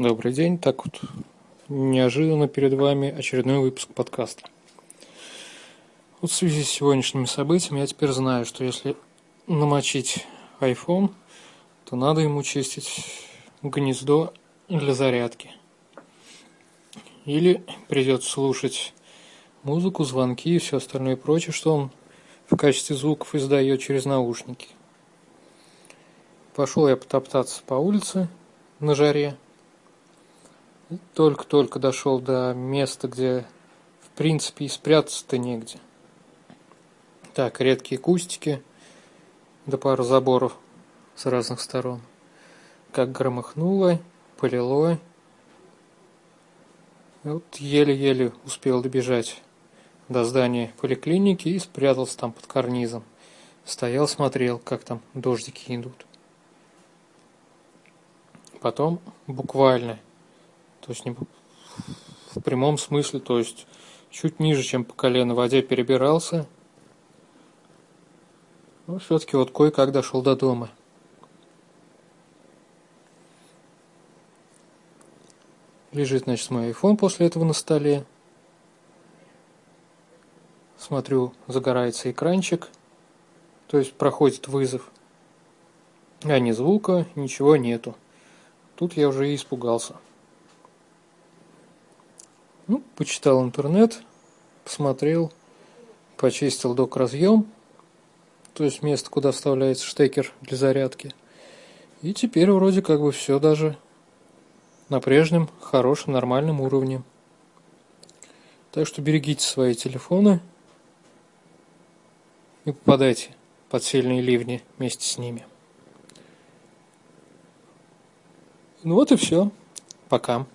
Добрый день. Так вот, неожиданно перед вами очередной выпуск подкаста. Вот в связи с сегодняшними событиями я теперь знаю, что если намочить iPhone, то надо ему чистить гнездо для зарядки. Или придется слушать музыку, звонки и все остальное прочее, что он в качестве звуков издает через наушники. Пошел я потоптаться по улице на жаре. Только-только дошел до места, где в принципе и спрятаться-то негде. Так, редкие кустики, да пару заборов с разных сторон. Как громыхнуло, полило. Вот еле-еле успел добежать до здания поликлиники и спрятался там под карнизом. Стоял, смотрел, как там дождики идут. Потом буквально, то есть не в прямом смысле, то есть чуть ниже, чем по колено в воде перебирался. Но все-таки вот кое-как дошел до дома. Лежит, значит, мой iPhone после этого на столе. Смотрю, загорается экранчик, то есть проходит вызов. А ни звука, ничего нету. Тут я уже и испугался. Ну, почитал интернет, посмотрел, почистил док-разъем, то есть место, куда вставляется штекер для зарядки. И теперь вроде как бы все даже на прежнем, хорошем, нормальном уровне. Так что берегите свои телефоны – не попадайте под сильные ливни вместе с ними. Ну вот и все. Пока.